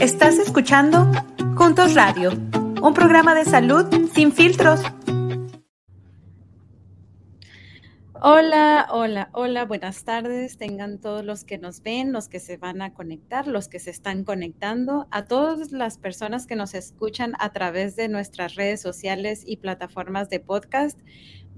Estás escuchando Juntos Radio, un programa de salud sin filtros. Hola, hola, hola, buenas tardes. Tengan todos los que nos ven, los que se van a conectar, los que se están conectando, a todas las personas que nos escuchan a través de nuestras redes sociales y plataformas de podcast.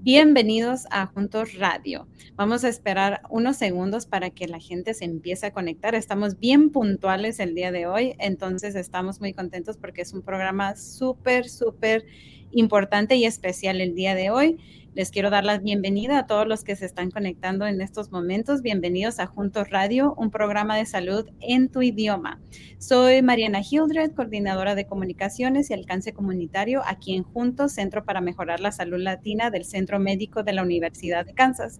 Bienvenidos a Juntos Radio. Vamos a esperar unos segundos para que la gente se empiece a conectar. Estamos bien puntuales el día de hoy, entonces estamos muy contentos porque es un programa súper, súper importante y especial el día de hoy. Les quiero dar la bienvenida a todos los que se están conectando en estos momentos. Bienvenidos a Juntos Radio, un programa de salud en tu idioma. Soy Mariana Hildred, coordinadora de comunicaciones y alcance comunitario aquí en Juntos, Centro para Mejorar la Salud Latina del Centro Médico de la Universidad de Kansas.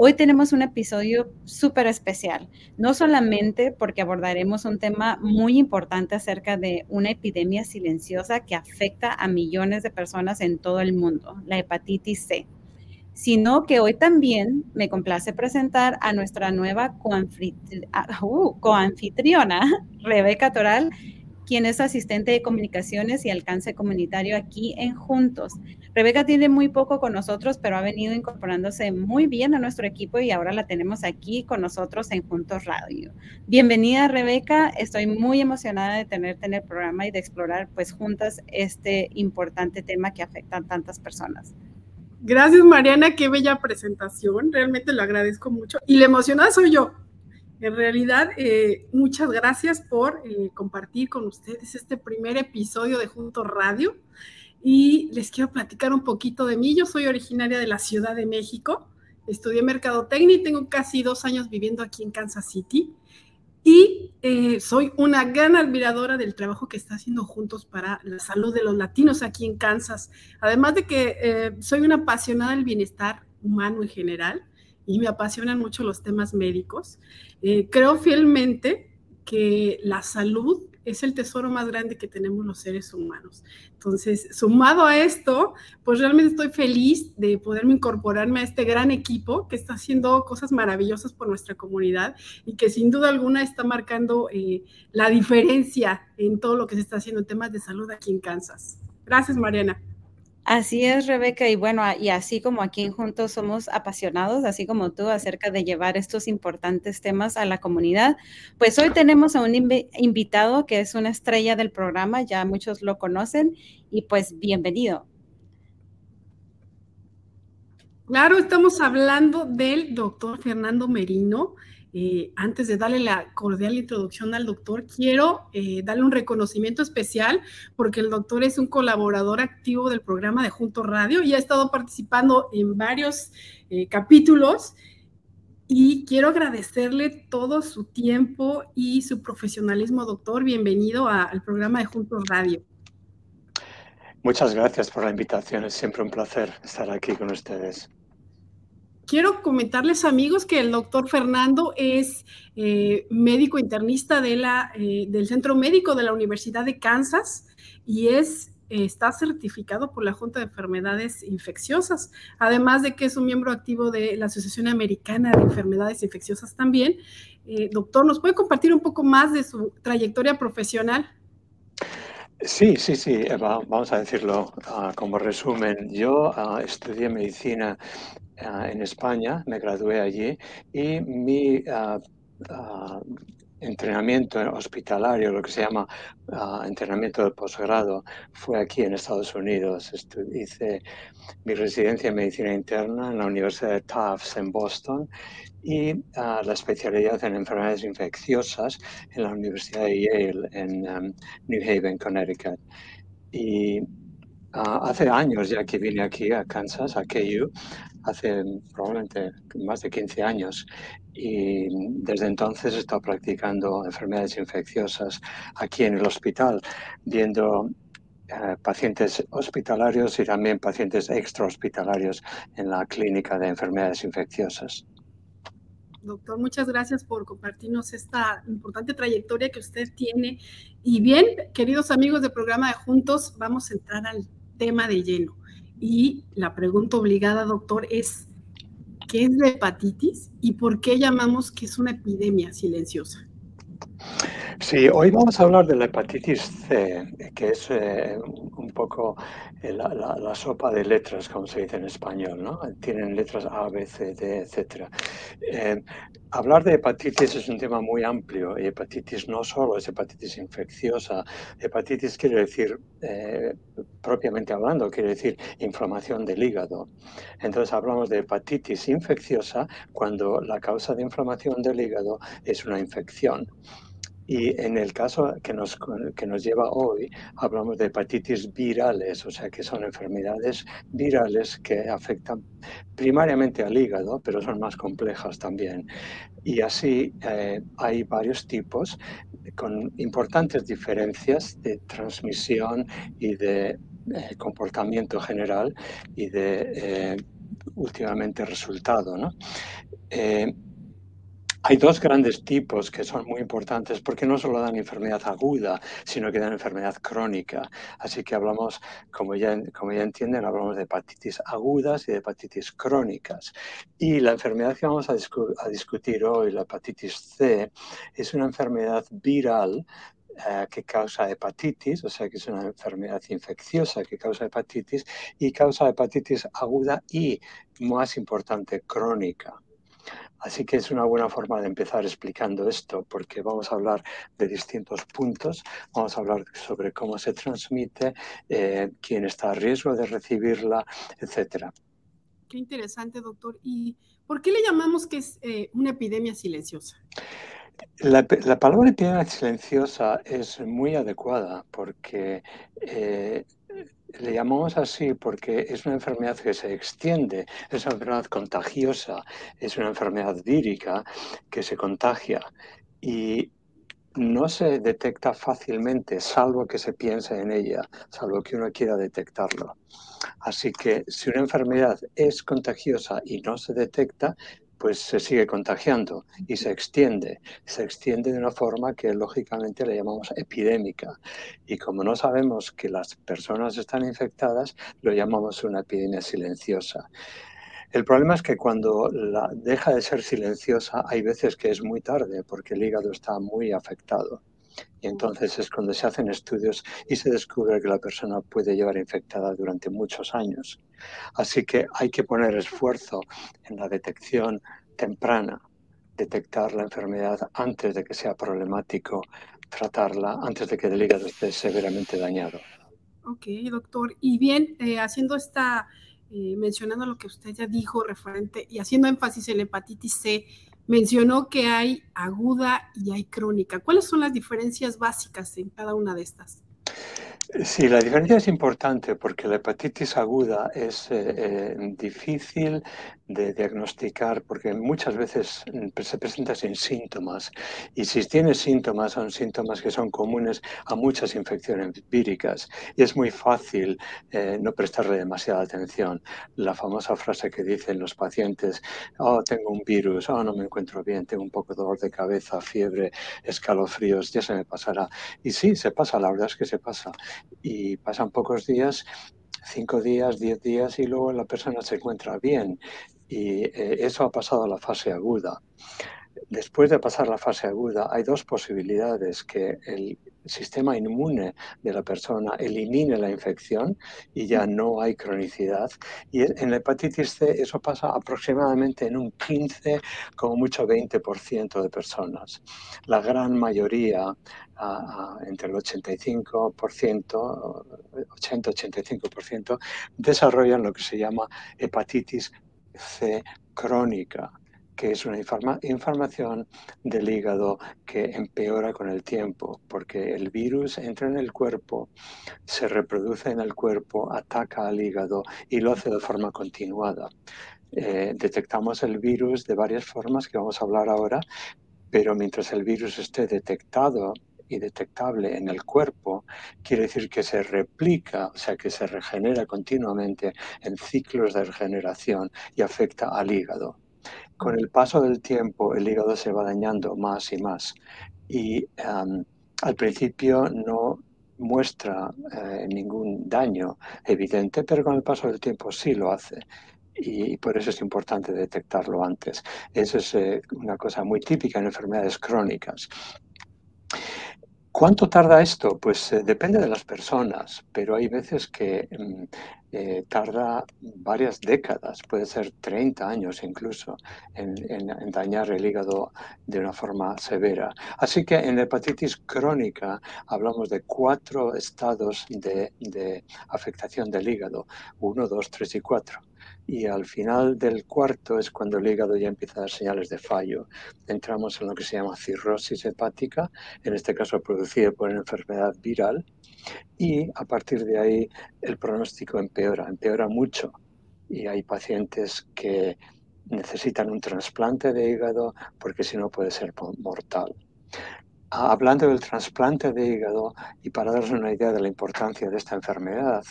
Hoy tenemos un episodio súper especial, no solamente porque abordaremos un tema muy importante acerca de una epidemia silenciosa que afecta a millones de personas en todo el mundo, la hepatitis C, sino que hoy también me complace presentar a nuestra nueva uh, coanfitriona, Rebeca Toral, quien es asistente de comunicaciones y alcance comunitario aquí en Juntos. Rebeca tiene muy poco con nosotros, pero ha venido incorporándose muy bien a nuestro equipo y ahora la tenemos aquí con nosotros en Juntos Radio. Bienvenida, Rebeca. Estoy muy emocionada de tenerte en el programa y de explorar, pues, juntas este importante tema que afecta a tantas personas. Gracias, Mariana. Qué bella presentación. Realmente lo agradezco mucho. Y la emocionada soy yo en realidad, eh, muchas gracias por eh, compartir con ustedes este primer episodio de Juntos Radio. Y les quiero platicar un poquito de mí. Yo soy originaria de la Ciudad de México. Estudié mercadotecnia y tengo casi dos años viviendo aquí en Kansas City. Y eh, soy una gran admiradora del trabajo que está haciendo Juntos para la salud de los latinos aquí en Kansas. Además de que soy una apasionada del bienestar humano en general y me apasionan mucho los temas médicos. Eh, creo fielmente que la salud es el tesoro más grande que tenemos los seres humanos. Entonces, sumado a esto, pues realmente estoy feliz de poderme incorporarme a este gran equipo que está haciendo cosas maravillosas por nuestra comunidad y que sin duda alguna está marcando eh, la diferencia en todo lo que se está haciendo en temas de salud aquí en Kansas. Gracias, Mariana. Así es, Rebeca, y bueno, y así como aquí Juntos somos apasionados, así como tú, acerca de llevar estos importantes temas a la comunidad, pues hoy tenemos a un invitado que es una estrella del programa, ya muchos lo conocen, y pues bienvenido. Claro, estamos hablando del doctor Fernando Merino. Eh, antes de darle la cordial introducción al doctor, quiero eh, darle un reconocimiento especial porque el doctor es un colaborador activo del programa de Junto Radio y ha estado participando en varios eh, capítulos y quiero agradecerle todo su tiempo y su profesionalismo, doctor. Bienvenido al programa de Juntos Radio. Muchas gracias por la invitación. Es siempre un placer estar aquí con ustedes quiero comentarles, amigos, que el doctor Fernando es eh, médico internista eh, del Centro Médico de la Universidad de Kansas y es, está certificado por la Junta de Enfermedades Infecciosas, además de que es un miembro activo de la Asociación Americana de Enfermedades Infecciosas también. Eh, doctor, ¿nos puede compartir un poco más de su trayectoria profesional? Sí, sí, sí, vamos a decirlo ah, como resumen. Yo ah, estudié medicina Ah, en España, me gradué allí y mi entrenamiento hospitalario, lo que se llama entrenamiento de posgrado, fue aquí en Estados Unidos. hice mi residencia en medicina interna en la Universidad de Tufts en Boston y la especialidad en enfermedades infecciosas en la Universidad de Yale en um, New Haven, Connecticut. Y hace años ya que vine aquí a Kansas, a KU, hace probablemente más de 15 años y desde entonces he estado practicando enfermedades infecciosas aquí en el hospital, viendo eh, pacientes hospitalarios y también pacientes extrahospitalarios en la clínica de enfermedades infecciosas. Doctor, muchas gracias por compartirnos esta importante trayectoria que usted tiene. Y bien, queridos amigos del programa de Juntos, vamos a entrar al tema de lleno. Y la pregunta obligada, doctor, es, ¿qué es la hepatitis y por qué llamamos que es una epidemia silenciosa? Sí, hoy vamos a hablar de la hepatitis C, que es eh, un poco eh, la, sopa de letras, como se dice en español, ¿no? Tienen letras A, B, C, D, etc. Eh, hablar de hepatitis es un tema muy amplio y hepatitis no solo es hepatitis infecciosa, hepatitis quiere decir, propiamente hablando, quiere decir inflamación del hígado. Entonces hablamos de hepatitis infecciosa cuando la causa de inflamación del hígado es una infección. Y en el caso que nos, que nos lleva hoy, hablamos de hepatitis virales, o sea que son enfermedades virales que afectan primariamente al hígado, pero son más complejas también. Y así eh, hay varios tipos con importantes diferencias de transmisión y de eh, comportamiento general y de eh, últimamente resultado. ¿no? Hay dos grandes tipos que son muy importantes porque no solo dan enfermedad aguda, sino que dan enfermedad crónica. Así que hablamos, como ya, como ya entienden, hablamos de hepatitis agudas y de hepatitis crónicas. Y la enfermedad que vamos a, a discutir hoy, la hepatitis C, es una enfermedad viral eh, que causa hepatitis, o sea que es una enfermedad infecciosa que causa hepatitis y causa hepatitis aguda y, más importante, crónica. Así que es una buena forma de empezar explicando esto, porque vamos a hablar de distintos puntos, vamos a hablar sobre cómo se transmite, eh, quién está a riesgo de recibirla, etcétera. Qué interesante, doctor. ¿Y por qué le llamamos que es eh, una epidemia silenciosa? La, palabra epidemia silenciosa es muy adecuada porque eh, le llamamos así porque es una enfermedad que se extiende, es una enfermedad contagiosa, es una enfermedad vírica que se contagia y no se detecta fácilmente, salvo que se piense en ella, salvo que uno quiera detectarlo. Así que si una enfermedad es contagiosa y no se detecta, pues se sigue contagiando y se extiende. Se extiende de una forma que lógicamente le llamamos epidémica. Y como no sabemos que las personas están infectadas, lo llamamos una epidemia silenciosa. El problema es que cuando la deja de ser silenciosa, hay veces que es muy tarde porque el hígado está muy afectado. Y entonces es cuando se hacen estudios y se descubre que la persona puede llevar infectada durante muchos años. Así que hay que poner esfuerzo en la detección temprana, detectar la enfermedad antes de que sea problemático, tratarla antes de que el hígado esté severamente dañado. Ok, doctor. Y bien, eh, haciendo esta, eh, mencionando lo que usted ya dijo referente y haciendo énfasis en la hepatitis C, mencionó que hay aguda y hay crónica. ¿Cuáles son las diferencias básicas en cada una de estas? Sí, la diferencia es importante porque la hepatitis aguda es eh, eh, difícil de diagnosticar porque muchas veces mm, se presenta sin síntomas y si tiene síntomas son síntomas que son comunes a muchas infecciones víricas y es muy fácil eh, no prestarle demasiada atención. La famosa frase que dicen los pacientes, oh, tengo un virus, oh, no me encuentro bien, tengo un poco de dolor de cabeza, fiebre, escalofríos, ya se me pasará. Y sí, se pasa, la verdad es que se pasa y pasan pocos días, cinco días, diez días y luego la persona se encuentra bien y eh, eso ha pasado a la fase aguda. Después de pasar la fase aguda, hay dos posibilidades, que el sistema inmune de la persona elimine la infección y ya no hay cronicidad. Y en la hepatitis C eso pasa aproximadamente en un 15, como mucho 20% de personas. La gran mayoría, entre el 85%, 80-85%, desarrollan lo que se llama hepatitis C crónica que es una información del hígado que empeora con el tiempo, porque el virus entra en el cuerpo, se reproduce en el cuerpo, ataca al hígado y lo hace de forma continuada. Eh, detectamos el virus de varias formas que vamos a hablar ahora, pero mientras el virus esté detectado y detectable en el cuerpo, quiere decir que se replica, o sea, que se regenera continuamente en ciclos de regeneración y afecta al hígado con el paso del tiempo el hígado se va dañando más y más y al principio no muestra eh, ningún daño evidente, pero con el paso del tiempo sí lo hace y por eso es importante detectarlo antes. Eso es eh, una cosa muy típica en enfermedades crónicas. ¿Cuánto tarda esto? Pues eh, depende de las personas, pero hay veces que mm, eh, tarda varias décadas, puede ser 30 años incluso, en, dañar el hígado de una forma severa. Así que en la hepatitis crónica hablamos de cuatro estados de, afectación del hígado, 1, 2, 3 y 4 y al final del cuarto es cuando el hígado ya empieza a dar señales de fallo. Entramos en lo que se llama cirrosis hepática, en este caso producida por una enfermedad viral, y a partir de ahí el pronóstico empeora, empeora mucho. Y hay pacientes que necesitan un trasplante de hígado porque si no puede ser mortal. Hablando del trasplante de hígado, y para daros una idea de la importancia de esta enfermedad,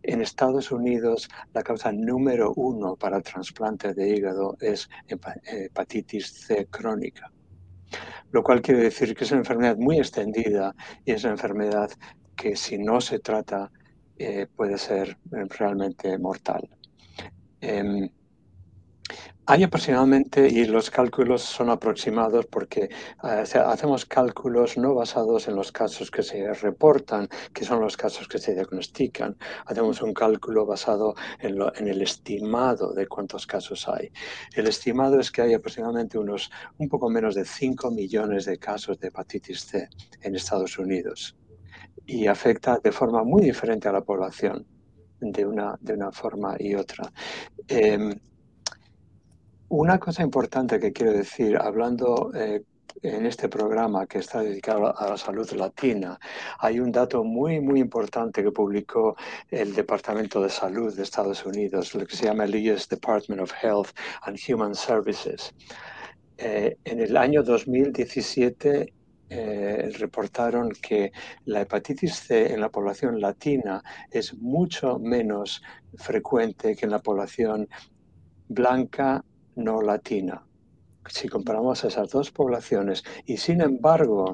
en Estados Unidos la causa número uno para el trasplante de hígado es hepatitis C crónica, lo cual quiere decir que es una enfermedad muy extendida y es una enfermedad que si no se trata eh, puede ser realmente mortal. Em, hay aproximadamente, y los cálculos son aproximados porque eh, hacemos cálculos no basados en los casos que se reportan, que son los casos que se diagnostican. Hacemos un cálculo basado en, el estimado de cuántos casos hay. El estimado es que hay aproximadamente unos un poco menos de 5 millones de casos de hepatitis C en Estados Unidos y afecta de forma muy diferente a la población de una, de una forma y otra. Em, una cosa importante que quiero decir, hablando eh, en este programa que está dedicado a la salud latina, hay un dato muy, muy importante que publicó el Departamento de Salud de Estados Unidos, lo que se llama el US Department of Health and Human Services. Eh, en el año 2017 eh, reportaron que la hepatitis C en la población latina es mucho menos frecuente que en la población blanca no latina. Si comparamos esas dos poblaciones y sin embargo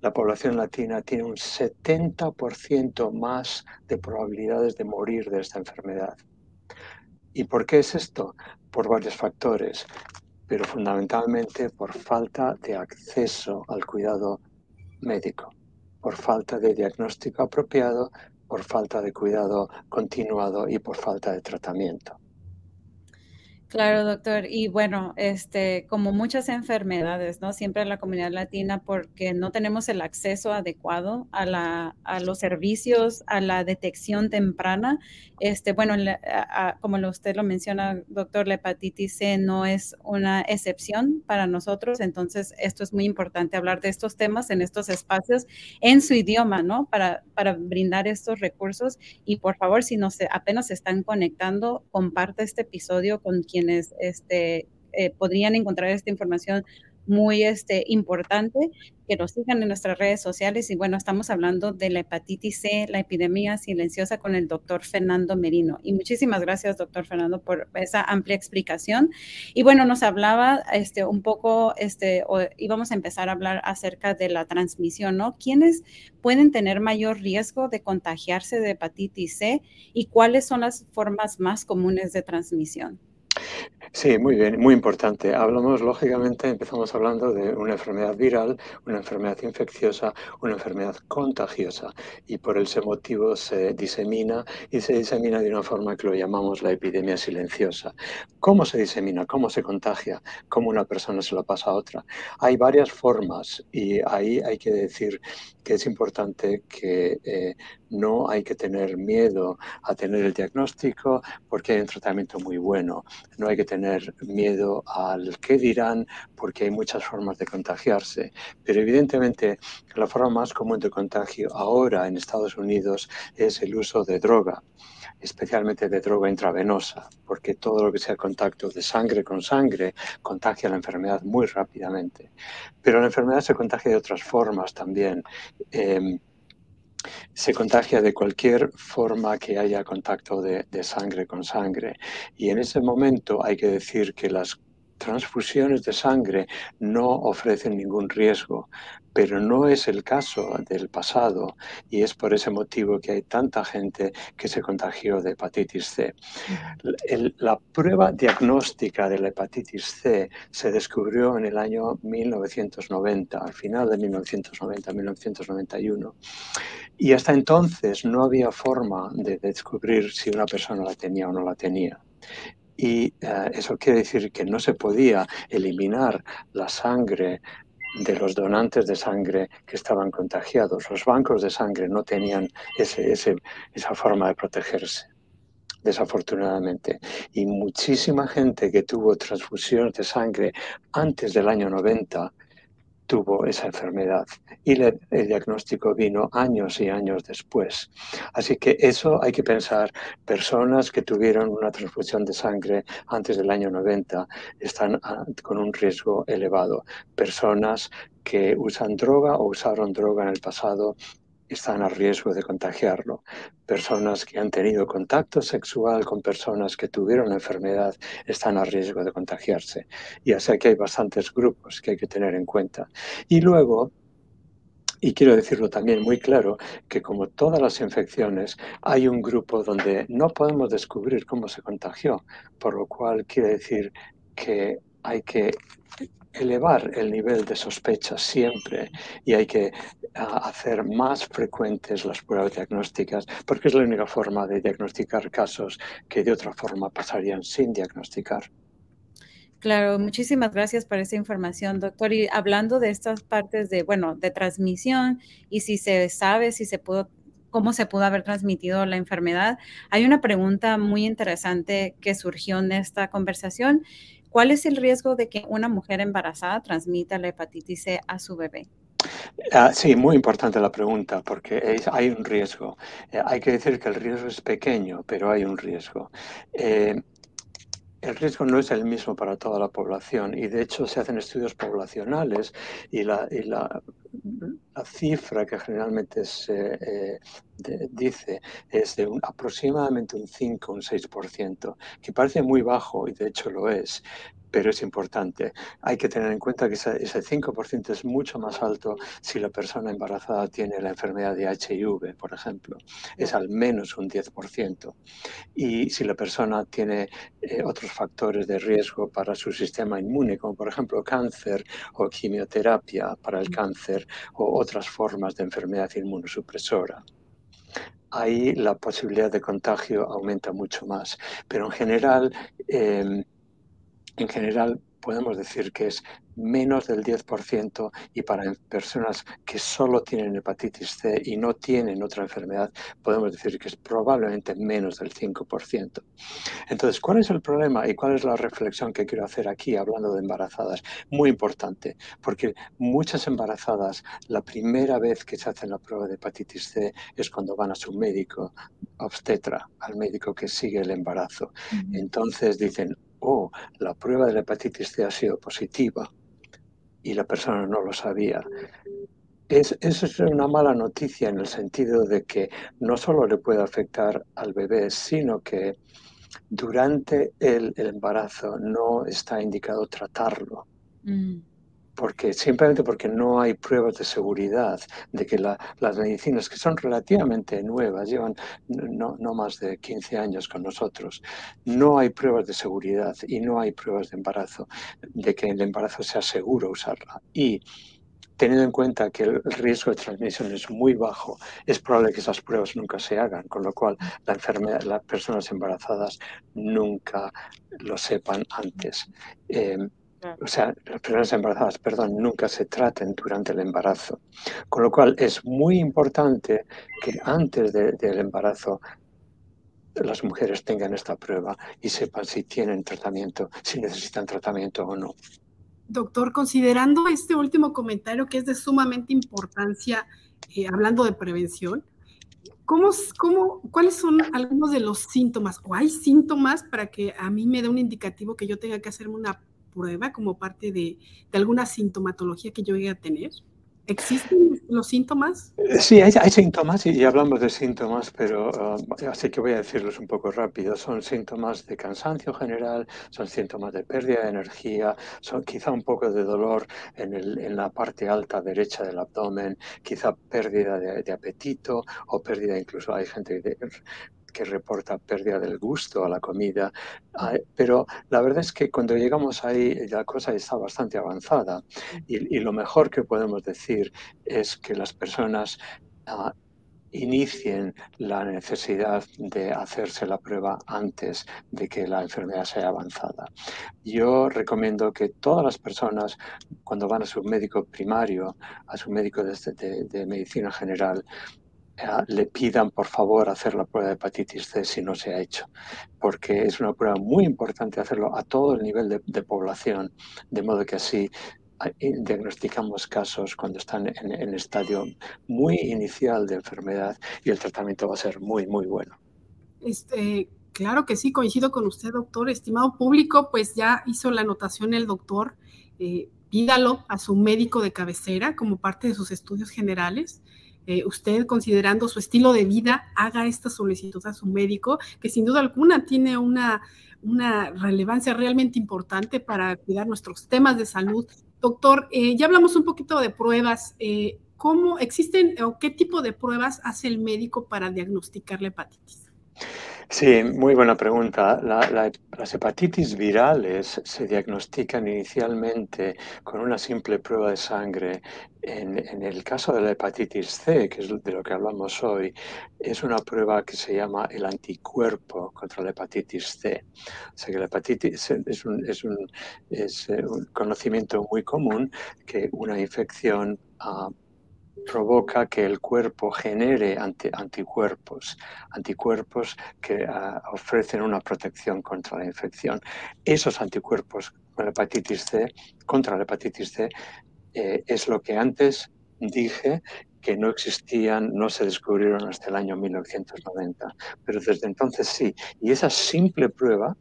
la población latina tiene un 70% más de probabilidades de morir de esta enfermedad. ¿Y por qué es esto? Por varios factores, pero fundamentalmente por falta de acceso al cuidado médico, por falta de diagnóstico apropiado, por falta de cuidado continuado y por falta de tratamiento. Claro, doctor. Y bueno, este, como muchas enfermedades, ¿no? Siempre en la comunidad latina, porque no tenemos el acceso adecuado a, la, a los servicios, a la detección temprana. Este, bueno, como usted lo menciona, doctor, la hepatitis C no es una excepción para nosotros. Entonces, esto es muy importante hablar de estos temas en estos espacios en su idioma, ¿no? Para, para brindar estos recursos. Y por favor, si no se, apenas se están conectando, comparte este episodio con quien este, eh, podrían encontrar esta información muy este, importante, que nos sigan en nuestras redes sociales. Y bueno, estamos hablando de la hepatitis C, la epidemia silenciosa con el doctor Fernando Merino. Y muchísimas gracias, doctor Fernando, por esa amplia explicación. Y bueno, nos hablaba este, un poco, este, o íbamos a empezar a hablar acerca de la transmisión, ¿no? ¿Quiénes pueden tener mayor riesgo de contagiarse de hepatitis C y cuáles son las formas más comunes de transmisión? Sí, muy bien, muy importante. Hablamos, lógicamente, empezamos hablando de una enfermedad viral, una enfermedad infecciosa, una enfermedad contagiosa y por ese motivo se disemina y se disemina de una forma que lo llamamos la epidemia silenciosa. ¿Cómo se disemina? ¿Cómo se contagia? ¿Cómo una persona se la pasa a otra? Hay varias formas y ahí hay que decir que es importante que eh, no hay que tener miedo a tener el diagnóstico porque hay un tratamiento muy bueno. No hay que tener miedo al qué dirán porque hay muchas formas de contagiarse. Pero evidentemente la forma más común de contagio ahora en Estados Unidos es el uso de droga especialmente de droga intravenosa, porque todo lo que sea contacto de sangre con sangre contagia la enfermedad muy rápidamente. Pero la enfermedad se contagia de otras formas también. Em, se contagia de cualquier forma que haya contacto de, sangre con sangre. Y en ese momento hay que decir que las transfusiones de sangre no ofrecen ningún riesgo, pero no es el caso del pasado y es por ese motivo que hay tanta gente que se contagió de hepatitis C. la prueba diagnóstica de la hepatitis C se descubrió en el año 1990, al final de 1990, 1991. Y hasta entonces no había forma de descubrir si una persona la tenía o no la tenía y eh, eso quiere decir que no se podía eliminar la sangre de los donantes de sangre que estaban contagiados. Los bancos de sangre no tenían ese, esa forma de protegerse, desafortunadamente. Y muchísima gente que tuvo transfusiones de sangre antes del año 90 tuvo esa enfermedad y el diagnóstico vino años y años después. Así que eso hay que pensar, personas que tuvieron una transfusión de sangre antes del año 90 están ah, con un riesgo elevado. Personas que usan droga o usaron droga en el pasado están a riesgo de contagiarlo. Personas que han tenido contacto sexual con personas que tuvieron la enfermedad están a riesgo de contagiarse. Y así que hay bastantes grupos que hay que tener en cuenta. Y luego, y quiero decirlo también muy claro, que como todas las infecciones, hay un grupo donde no podemos descubrir cómo se contagió, por lo cual quiere decir que hay que elevar el nivel de sospecha siempre y hay que hacer más frecuentes las pruebas diagnósticas porque es la única forma de diagnosticar casos que de otra forma pasarían sin diagnosticar. Claro, muchísimas gracias por esa información, doctor. Y hablando de estas partes de, bueno, de transmisión y si se sabe si se pudo cómo se pudo haber transmitido la enfermedad. Hay una pregunta muy interesante que surgió en esta conversación ¿Cuál es el riesgo de que una mujer embarazada transmita la hepatitis C a su bebé? Ah, sí, muy importante la pregunta, porque hay un riesgo. Eh, hay que decir que el riesgo es pequeño, pero hay un riesgo. Eh, el riesgo no es el mismo para toda la población y de hecho se hacen estudios poblacionales y la, cifra que generalmente se eh, dice es de aproximadamente un 5 o un 6%, que parece muy bajo y de hecho lo es, pero es importante. Hay que tener en cuenta que ese, 5% es mucho más alto si la persona embarazada tiene la enfermedad de HIV, por ejemplo. Es al menos un 10%. Y si la persona tiene eh, otros factores de riesgo para su sistema inmune, como por ejemplo cáncer o quimioterapia para el cáncer o otras formas de enfermedad inmunosupresora ahí la posibilidad de contagio aumenta mucho más. Pero en general, em, en general podemos decir que es menos del 10% y para personas que solo tienen hepatitis C y no tienen otra enfermedad, podemos decir que es probablemente menos del 5%. Entonces, ¿cuál es el problema y cuál es la reflexión que quiero hacer aquí hablando de embarazadas? Muy importante, porque muchas embarazadas, la primera vez que se hacen la prueba de hepatitis C es cuando van a su médico obstetra, al médico que sigue el embarazo. Entonces dicen, oh, la prueba de la hepatitis C ha sido positiva y la persona no lo sabía. Es, es una mala noticia en el sentido de que no solo le puede afectar al bebé, sino que durante el, embarazo no está indicado tratarlo. Mm porque simplemente porque no hay pruebas de seguridad de que las medicinas que son relativamente nuevas, llevan no, no, más de 15 años con nosotros, no hay pruebas de seguridad y no hay pruebas de embarazo, de que el embarazo sea seguro usarla. Y teniendo en cuenta que el riesgo de transmisión es muy bajo, es probable que esas pruebas nunca se hagan, con lo cual la enfermedad, las personas embarazadas nunca lo sepan antes. Eh, o sea, las personas embarazadas, perdón, nunca se traten durante el embarazo. Con lo cual es muy importante que antes del embarazo las mujeres tengan esta prueba y sepan si tienen tratamiento, si necesitan tratamiento o no. Doctor, considerando este último comentario que es de sumamente importancia, eh, hablando de prevención, ¿cómo, cómo, cuáles son algunos de los síntomas? ¿O hay síntomas para que a mí me dé un indicativo que yo tenga que hacerme una prueba como parte de, alguna sintomatología que yo llegue a tener? ¿Existen los síntomas? Eh, sí, hay, síntomas y, hablamos de síntomas, pero uh, así que voy a decirlos un poco rápido. Son síntomas de cansancio general, son síntomas de pérdida de energía, son quizá un poco de dolor en, el, en la parte alta derecha del abdomen, quizá pérdida de, de apetito o pérdida incluso hay gente de, que reporta pérdida del gusto a la comida, pero la verdad es que cuando llegamos ahí la cosa está bastante avanzada y, lo mejor que podemos decir es que las personas ah, inicien la necesidad de hacerse la prueba antes de que la enfermedad sea avanzada. Yo recomiendo que todas las personas, cuando van a su médico primario, a su médico de medicina general, le pidan por favor hacer la prueba de hepatitis C si no se ha hecho, porque es una prueba muy importante hacerlo a todo el nivel de, población, de modo que así eh, diagnosticamos casos cuando están en, el estadio muy inicial de enfermedad y el tratamiento va a ser muy, muy bueno. Este, claro que sí, coincido con usted, doctor. Estimado público, pues ya hizo la anotación el doctor. Eh, pídalo a su médico de cabecera como parte de sus estudios generales. Eh, usted, considerando su estilo de vida, haga esta solicitud a su médico, que sin duda alguna tiene una, una relevancia realmente importante para cuidar nuestros temas de salud. Doctor, eh, ya hablamos un poquito de pruebas. Eh, ¿Cómo existen o qué tipo de pruebas hace el médico para diagnosticar la hepatitis? Sí, muy buena pregunta. las hepatitis virales se diagnostican inicialmente con una simple prueba de sangre. En, el caso de la hepatitis C, que es de lo que hablamos hoy, es una prueba que se llama el anticuerpo contra la hepatitis C. O sea que la hepatitis es un, es un, es eh, un conocimiento muy común que una infección uh, provoca que el cuerpo genere anticuerpos, anticuerpos que ah, ofrecen una protección contra la infección. Esos anticuerpos con la hepatitis C, contra la hepatitis C, eh, es lo que antes dije que no existían, no se descubrieron hasta el año 1990, pero desde entonces sí. Y esa simple prueba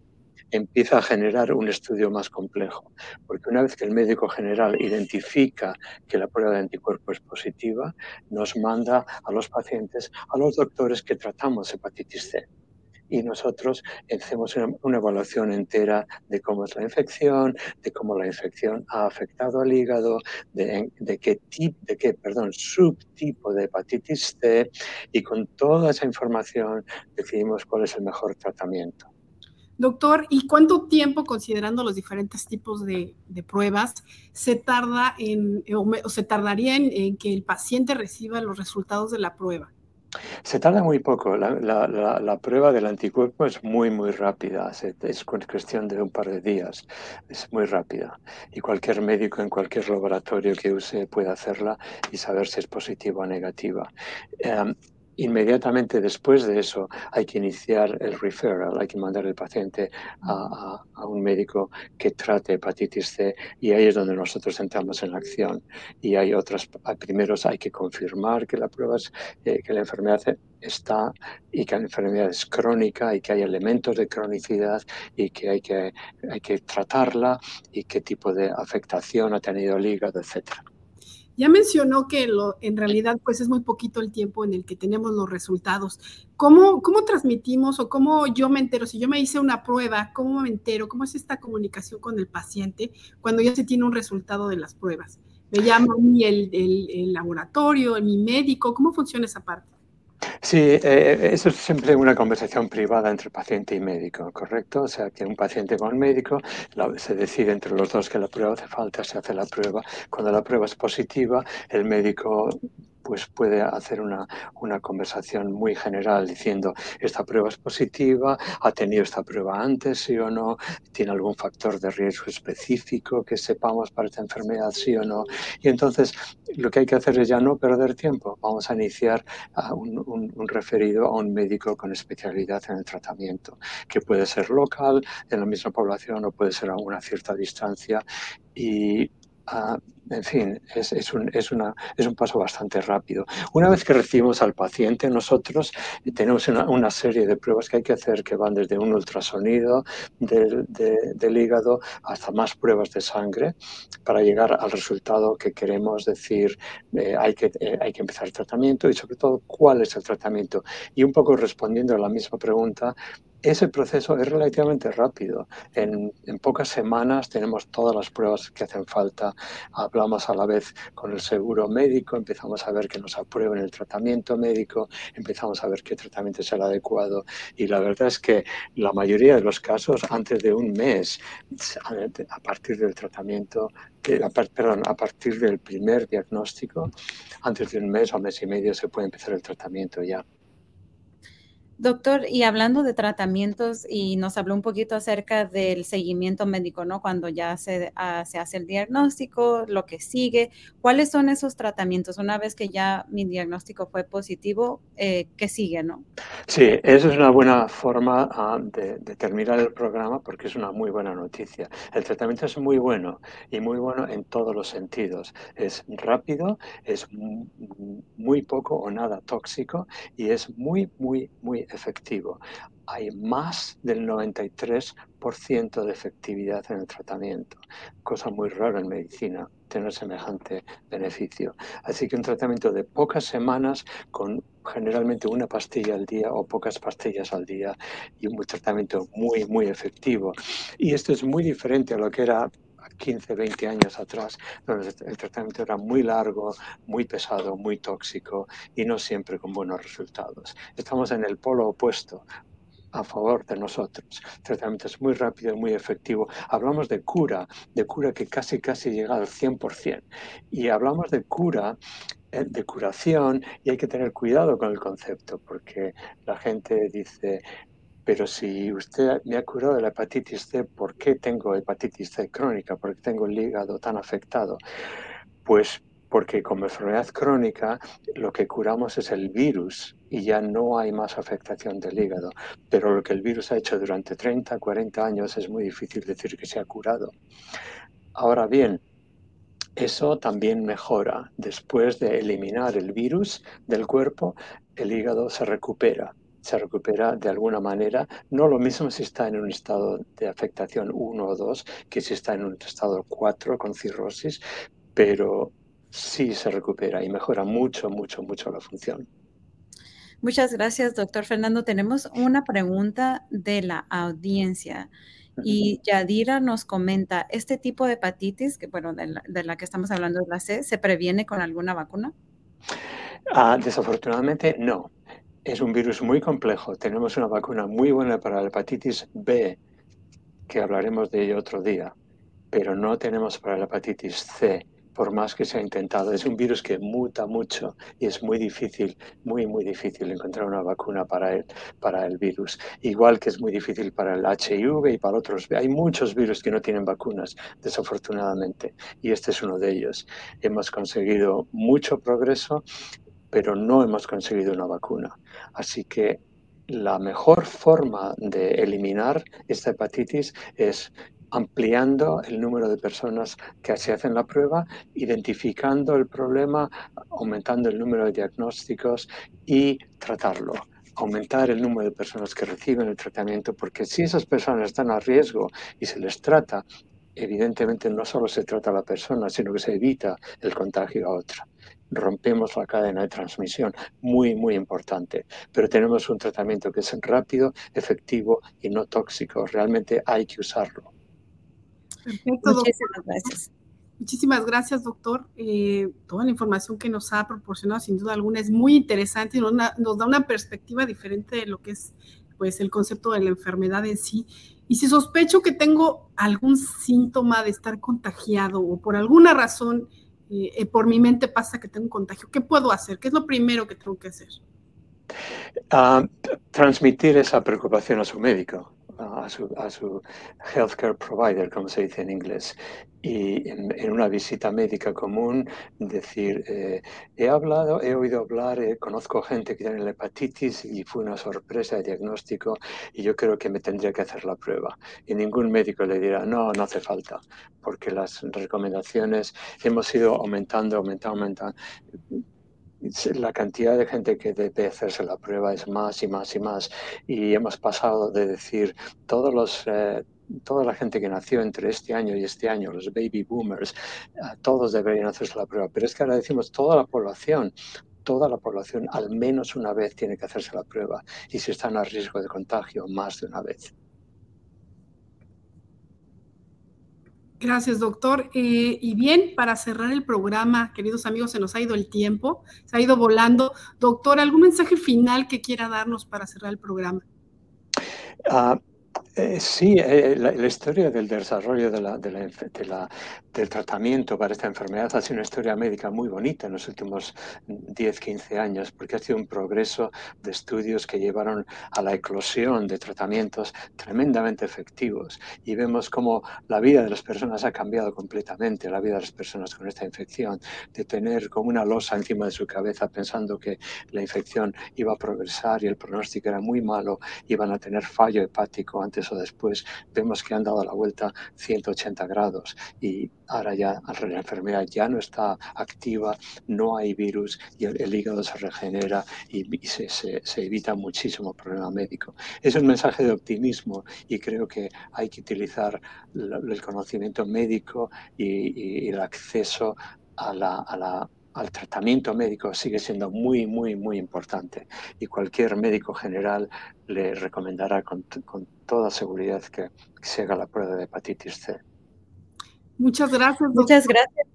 empieza a generar un estudio más complejo, porque una vez que el médico general identifica que la prueba de anticuerpo es positiva, nos manda a los pacientes a los doctores que tratamos hepatitis C. Y nosotros hacemos una, evaluación entera de cómo es la infección, de cómo la infección ha afectado al hígado, de, de qué, tipo, de qué perdón, subtipo de hepatitis C, y con toda esa información decidimos cuál es el mejor tratamiento. Doctor, ¿y cuánto tiempo, considerando los diferentes tipos de, pruebas, se tarda en, o, se tardaría en, que el paciente reciba los resultados de la prueba? Se tarda muy poco. La, prueba del anticuerpo es muy, muy rápida. Es cuestión de un par de días. Es muy rápida. Y cualquier médico en cualquier laboratorio que use puede hacerla y saber si es positiva o negativa. Em, Inmediatamente después de eso hay que iniciar el referral, hay que mandar el paciente a, un médico que trate hepatitis C y ahí es donde nosotros entramos en acción. Y hay otras, primero hay que confirmar que la prueba es, eh, que la enfermedad está y que la enfermedad es crónica y que hay elementos de cronicidad y que hay que, hay que tratarla y qué tipo de afectación ha tenido el hígado, etcétera. Ya mencionó que lo, en realidad pues es muy poquito el tiempo en el que tenemos los resultados. ¿Cómo, ¿Cómo transmitimos o cómo yo me entero? Si yo me hice una prueba, ¿cómo me entero? ¿Cómo es esta comunicación con el paciente cuando ya se tiene un resultado de las pruebas? ¿Me llama a mí el, el, el laboratorio, mi médico? ¿Cómo funciona esa parte? Sí, eh, eso es siempre una conversación privada entre paciente y médico, ¿correcto? O sea, que un paciente con un médico se decide entre los dos que la prueba hace falta, se hace la prueba. Cuando la prueba es positiva, el médico pues puede hacer una, una, conversación muy general diciendo esta prueba es positiva, ha tenido esta prueba antes, sí o no, tiene algún factor de riesgo específico que sepamos para esta enfermedad, sí o no. Y entonces lo que hay que hacer es ya no perder tiempo, vamos a iniciar un, referido a un médico con especialidad en el tratamiento, que puede ser local, en la misma población o puede ser a una cierta distancia. Y en fin, es, un, es, una, es un paso bastante rápido. Una vez que recibimos al paciente, nosotros tenemos una, serie de pruebas que hay que hacer que van desde un ultrasonido del, del hígado hasta más pruebas de sangre para llegar al resultado que queremos decir eh, hay, que, eh, hay que empezar el tratamiento y sobre todo cuál es el tratamiento. Y un poco respondiendo a la misma pregunta, ese proceso es relativamente rápido. En, pocas semanas tenemos todas las pruebas que hacen falta. A la vez con el seguro médico, empezamos a ver que nos aprueben el tratamiento médico, empezamos a ver qué tratamiento es el adecuado. Y la verdad es que la mayoría de los casos, antes de un mes, a partir del tratamiento, perdón, a partir del primer diagnóstico, antes de un mes o mes y medio se puede empezar el tratamiento ya. Doctor, y hablando de tratamientos, y nos habló un poquito acerca del seguimiento médico, ¿no? Cuando ya se, ah, se, hace el diagnóstico, lo que sigue, ¿cuáles son esos tratamientos? Una vez que ya mi diagnóstico fue positivo, eh, ¿qué sigue, no? Sí, esa es una buena forma ah, de, terminar el programa porque es una muy buena noticia. El tratamiento es muy bueno y muy bueno en todos los sentidos. Es rápido, es muy poco o nada tóxico y es muy, muy, muy efectivo. Hay más del 93% de efectividad en el tratamiento, cosa muy rara en medicina tener semejante beneficio. Así que un tratamiento de pocas semanas con generalmente una pastilla al día o pocas pastillas al día y un tratamiento muy, muy efectivo. Y esto es muy diferente a lo que era 15, 20 años atrás, donde el tratamiento era muy largo, muy pesado, muy tóxico y no siempre con buenos resultados. Estamos en el polo opuesto a favor de nosotros. El tratamiento es muy rápido muy efectivo. Hablamos de cura, de cura que casi casi llega al 100%. Y hablamos de cura de curación y hay que tener cuidado con el concepto porque la gente dice pero si usted me ha curado de la hepatitis C, ¿por qué tengo hepatitis C crónica? ¿Por qué tengo el hígado tan afectado? Pues porque como enfermedad crónica lo que curamos es el virus y ya no hay más afectación del hígado. Pero lo que el virus ha hecho durante 30, 40 años es muy difícil decir que se ha curado. Ahora bien, eso también mejora. Después de eliminar el virus del cuerpo, el hígado se recupera se recupera de alguna manera. No lo mismo si está en un estado de afectación 1 o 2 que si está en un estado 4 con cirrosis, pero sí se recupera y mejora mucho, mucho, mucho la función. Muchas gracias, doctor Fernando. Tenemos una pregunta de la audiencia. Y Yadira nos comenta, ¿este tipo de hepatitis, que bueno, de la, que estamos hablando de la C, ¿se previene con alguna vacuna? Ah, desafortunadamente no es un virus muy complejo. Tenemos una vacuna muy buena para la hepatitis B, que hablaremos de ello otro día, pero no tenemos para la hepatitis C, por más que se ha intentado. Es un virus que muta mucho y es muy difícil, muy, muy difícil encontrar una vacuna para el, para el virus. Igual que es muy difícil para el HIV y para otros. Hay muchos virus que no tienen vacunas, desafortunadamente, y este es uno de ellos. Hemos conseguido mucho progreso, pero no hemos conseguido una vacuna. Así que la mejor forma de eliminar esta hepatitis es ampliando el número de personas que se hacen la prueba, identificando el problema, aumentando el número de diagnósticos y tratarlo aumentar el número de personas que reciben el tratamiento, porque si esas personas están a riesgo y se les trata, evidentemente no solo se trata a la persona, sino que se evita el contagio a otra rompemos la cadena de transmisión, muy, muy importante. Pero tenemos un tratamiento que es rápido, efectivo y no tóxico. Realmente hay que usarlo. Perfecto, Muchísimas gracias. Muchísimas gracias, doctor. Eh, toda la información que nos ha proporcionado, sin duda alguna, es muy interesante y nos, nos, da una perspectiva diferente de lo que es pues, el concepto de la enfermedad en sí. Y si sospecho que tengo algún síntoma de estar contagiado o por alguna razón eh, por mi mente pasa que tengo un contagio. ¿Qué puedo hacer? ¿Qué es lo primero que tengo que hacer? Ah, transmitir esa preocupación a su médico. A, su, a su healthcare provider, como se dice en inglés. Y en, una visita médica común, decir, eh, he hablado, he oído hablar, eh, conozco gente que tiene la hepatitis y fue una sorpresa de diagnóstico y yo creo que me tendría que hacer la prueba. Y ningún médico le dirá, no, no hace falta, porque las recomendaciones hemos ido aumentando, aumentando, aumentando la cantidad de gente que debe hacerse la prueba es más y más y más. Y hemos pasado de decir todos los, eh, toda la gente que nació entre este año y este año, los baby boomers, todos deberían hacerse la prueba. Pero es que ahora decimos toda la población, toda la población al menos una vez tiene que hacerse la prueba. Y si están a riesgo de contagio, más de una vez. Gracias, doctor. Eh, y bien, para cerrar el programa, queridos amigos, se nos ha ido el tiempo, se ha ido volando. Doctor, ¿algún mensaje final que quiera darnos para cerrar el programa? Ah, eh, sí, eh, la, historia del desarrollo de la, de la, del tratamiento para esta enfermedad ha sido una historia médica muy bonita en los últimos 10, 15 años, porque ha sido un progreso de estudios que llevaron a la eclosión de tratamientos tremendamente efectivos. Y vemos cómo la vida de las personas ha cambiado completamente, la vida de las personas con esta infección, de tener como una losa encima de su cabeza pensando que la infección iba a progresar y el pronóstico era muy malo, iban a tener fallo hepático antes o después, vemos que han dado la vuelta 180 grados y ahora ya la enfermedad ya no está activa, no hay virus y el, hígado se regenera y, se, evita muchísimo problema médico. Es un mensaje de optimismo y creo que hay que utilizar el conocimiento médico y, el acceso a la al tratamiento médico sigue siendo muy, muy, muy importante y cualquier médico general le recomendará con, toda seguridad que, se haga la prueba de hepatitis C. Muchas gracias. Muchas gracias.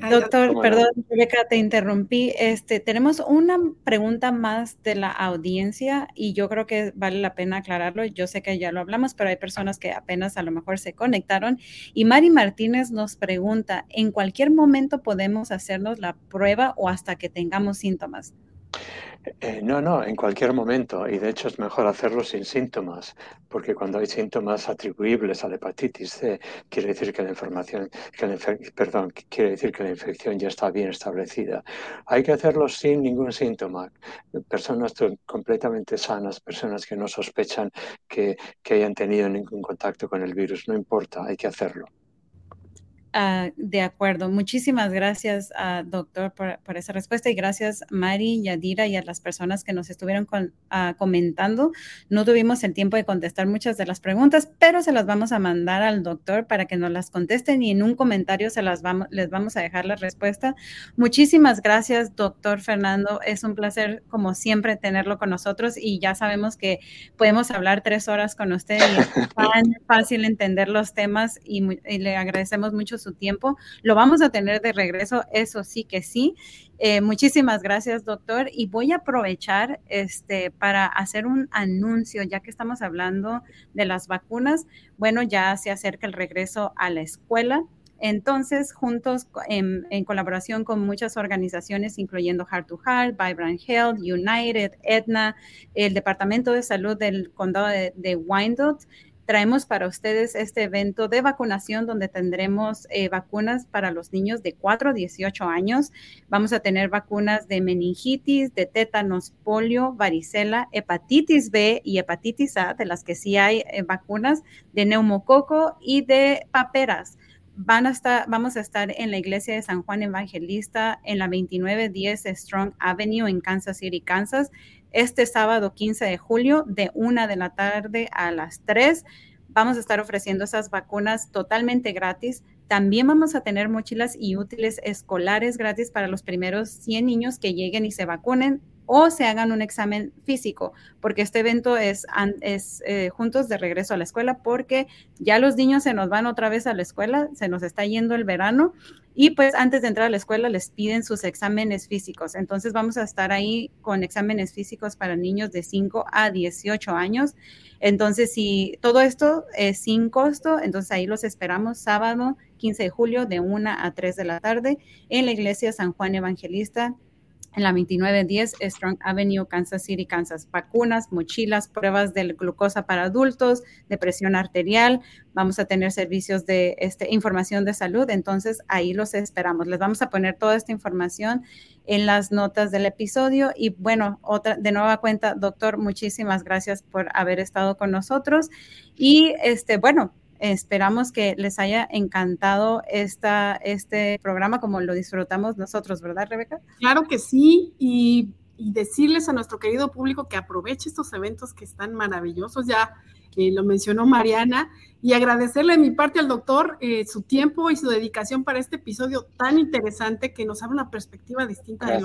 Doctor, perdón, Rebeca, te interrumpí. Este, tenemos una pregunta más de la audiencia y yo creo que vale la pena aclararlo. Yo sé que ya lo hablamos, pero hay personas que apenas a lo mejor se conectaron. Y Mari Martínez nos pregunta, ¿en cualquier momento podemos hacernos la prueba o hasta que tengamos síntomas? Eh, no, no, en cualquier momento. Y de hecho es mejor hacerlo sin síntomas, porque cuando hay síntomas atribuibles a la hepatitis C, quiere decir que la información, que perdón, quiere decir que la infección ya está bien establecida. Hay que hacerlo sin ningún síntoma. Personas completamente sanas, personas que no sospechan que, que hayan tenido ningún contacto con el virus, no importa, hay que hacerlo. Ah, de acuerdo. Muchísimas gracias, uh, doctor, por, esa respuesta y gracias, Mari, Yadira y a las personas que nos estuvieron ah, comentando. No tuvimos el tiempo de contestar muchas de las preguntas, pero se las vamos a mandar al doctor para que nos las contesten y en un comentario se las vamos, les vamos a dejar la respuesta. Muchísimas gracias, doctor Fernando. Es un placer, como siempre, tenerlo con nosotros y ya sabemos que podemos hablar tres horas con usted y es tan fácil entender los temas y le agradecemos mucho su tiempo. Lo vamos a tener de regreso, eso sí que sí. Eh, muchísimas gracias, doctor. Y voy a aprovechar este, para hacer un anuncio, ya que estamos hablando de las vacunas. Bueno, ya se acerca el regreso a la escuela. Entonces, juntos en, colaboración con muchas organizaciones, incluyendo Heart to Heart, Vibrant Health, United, Edna, el Departamento de Salud del Condado de, de Wyandotte, traemos para ustedes este evento de vacunación donde tendremos eh, vacunas para los niños de 4 a 18 años. Vamos a tener vacunas de meningitis, de tétanos, polio, varicela, hepatitis B y hepatitis A, de las que sí hay eh, vacunas, de neumococo y de paperas. Van a estar, vamos a estar en la iglesia de San Juan Evangelista en la 2910 Strong Avenue en Kansas City, Kansas este sábado 15 de julio de una de la tarde a las 3. Vamos a estar ofreciendo esas vacunas totalmente gratis. También vamos a tener mochilas y útiles escolares gratis para los primeros 100 niños que lleguen y se vacunen o se hagan un examen físico, porque este evento es, es eh, juntos de regreso a la escuela, porque ya los niños se nos van otra vez a la escuela, se nos está yendo el verano y pues antes de entrar a la escuela les piden sus exámenes físicos. Entonces vamos a estar ahí con exámenes físicos para niños de 5 a 18 años. Entonces, si todo esto es sin costo, entonces ahí los esperamos sábado 15 de julio de 1 a 3 de la tarde en la iglesia San Juan Evangelista en la 2910 Strong Avenue, Kansas City, Kansas. Vacunas, mochilas, pruebas de glucosa para adultos, de presión arterial. Vamos a tener servicios de este, información de salud. Entonces, ahí los esperamos. Les vamos a poner toda esta información en las notas del episodio. Y bueno, otra de nueva cuenta, doctor, muchísimas gracias por haber estado con nosotros. Y este, bueno, Esperamos que les haya encantado esta, este programa como lo disfrutamos nosotros, ¿verdad, Rebeca? Claro que sí, y, decirles a nuestro querido público que aproveche estos eventos que están maravillosos, ya eh, lo mencionó Mariana, y agradecerle de mi parte al doctor eh, su tiempo y su dedicación para este episodio tan interesante que nos abre una perspectiva distinta de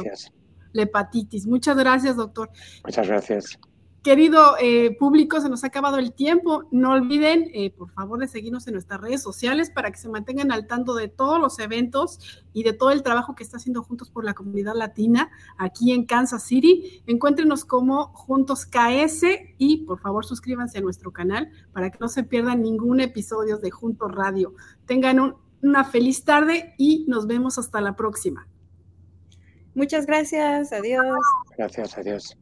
la hepatitis. Muchas gracias, doctor. Muchas gracias. Querido eh, público, se nos ha acabado el tiempo. No olviden, eh, por favor, de seguirnos en nuestras redes sociales para que se mantengan al tanto de todos los eventos y de todo el trabajo que está haciendo Juntos por la Comunidad Latina aquí en Kansas City. Encuéntrenos como Juntos KS y por favor suscríbanse a nuestro canal para que no se pierdan ningún episodio de Juntos Radio. Tengan una feliz tarde y nos vemos hasta la próxima. Muchas gracias. Adiós. Gracias, adiós.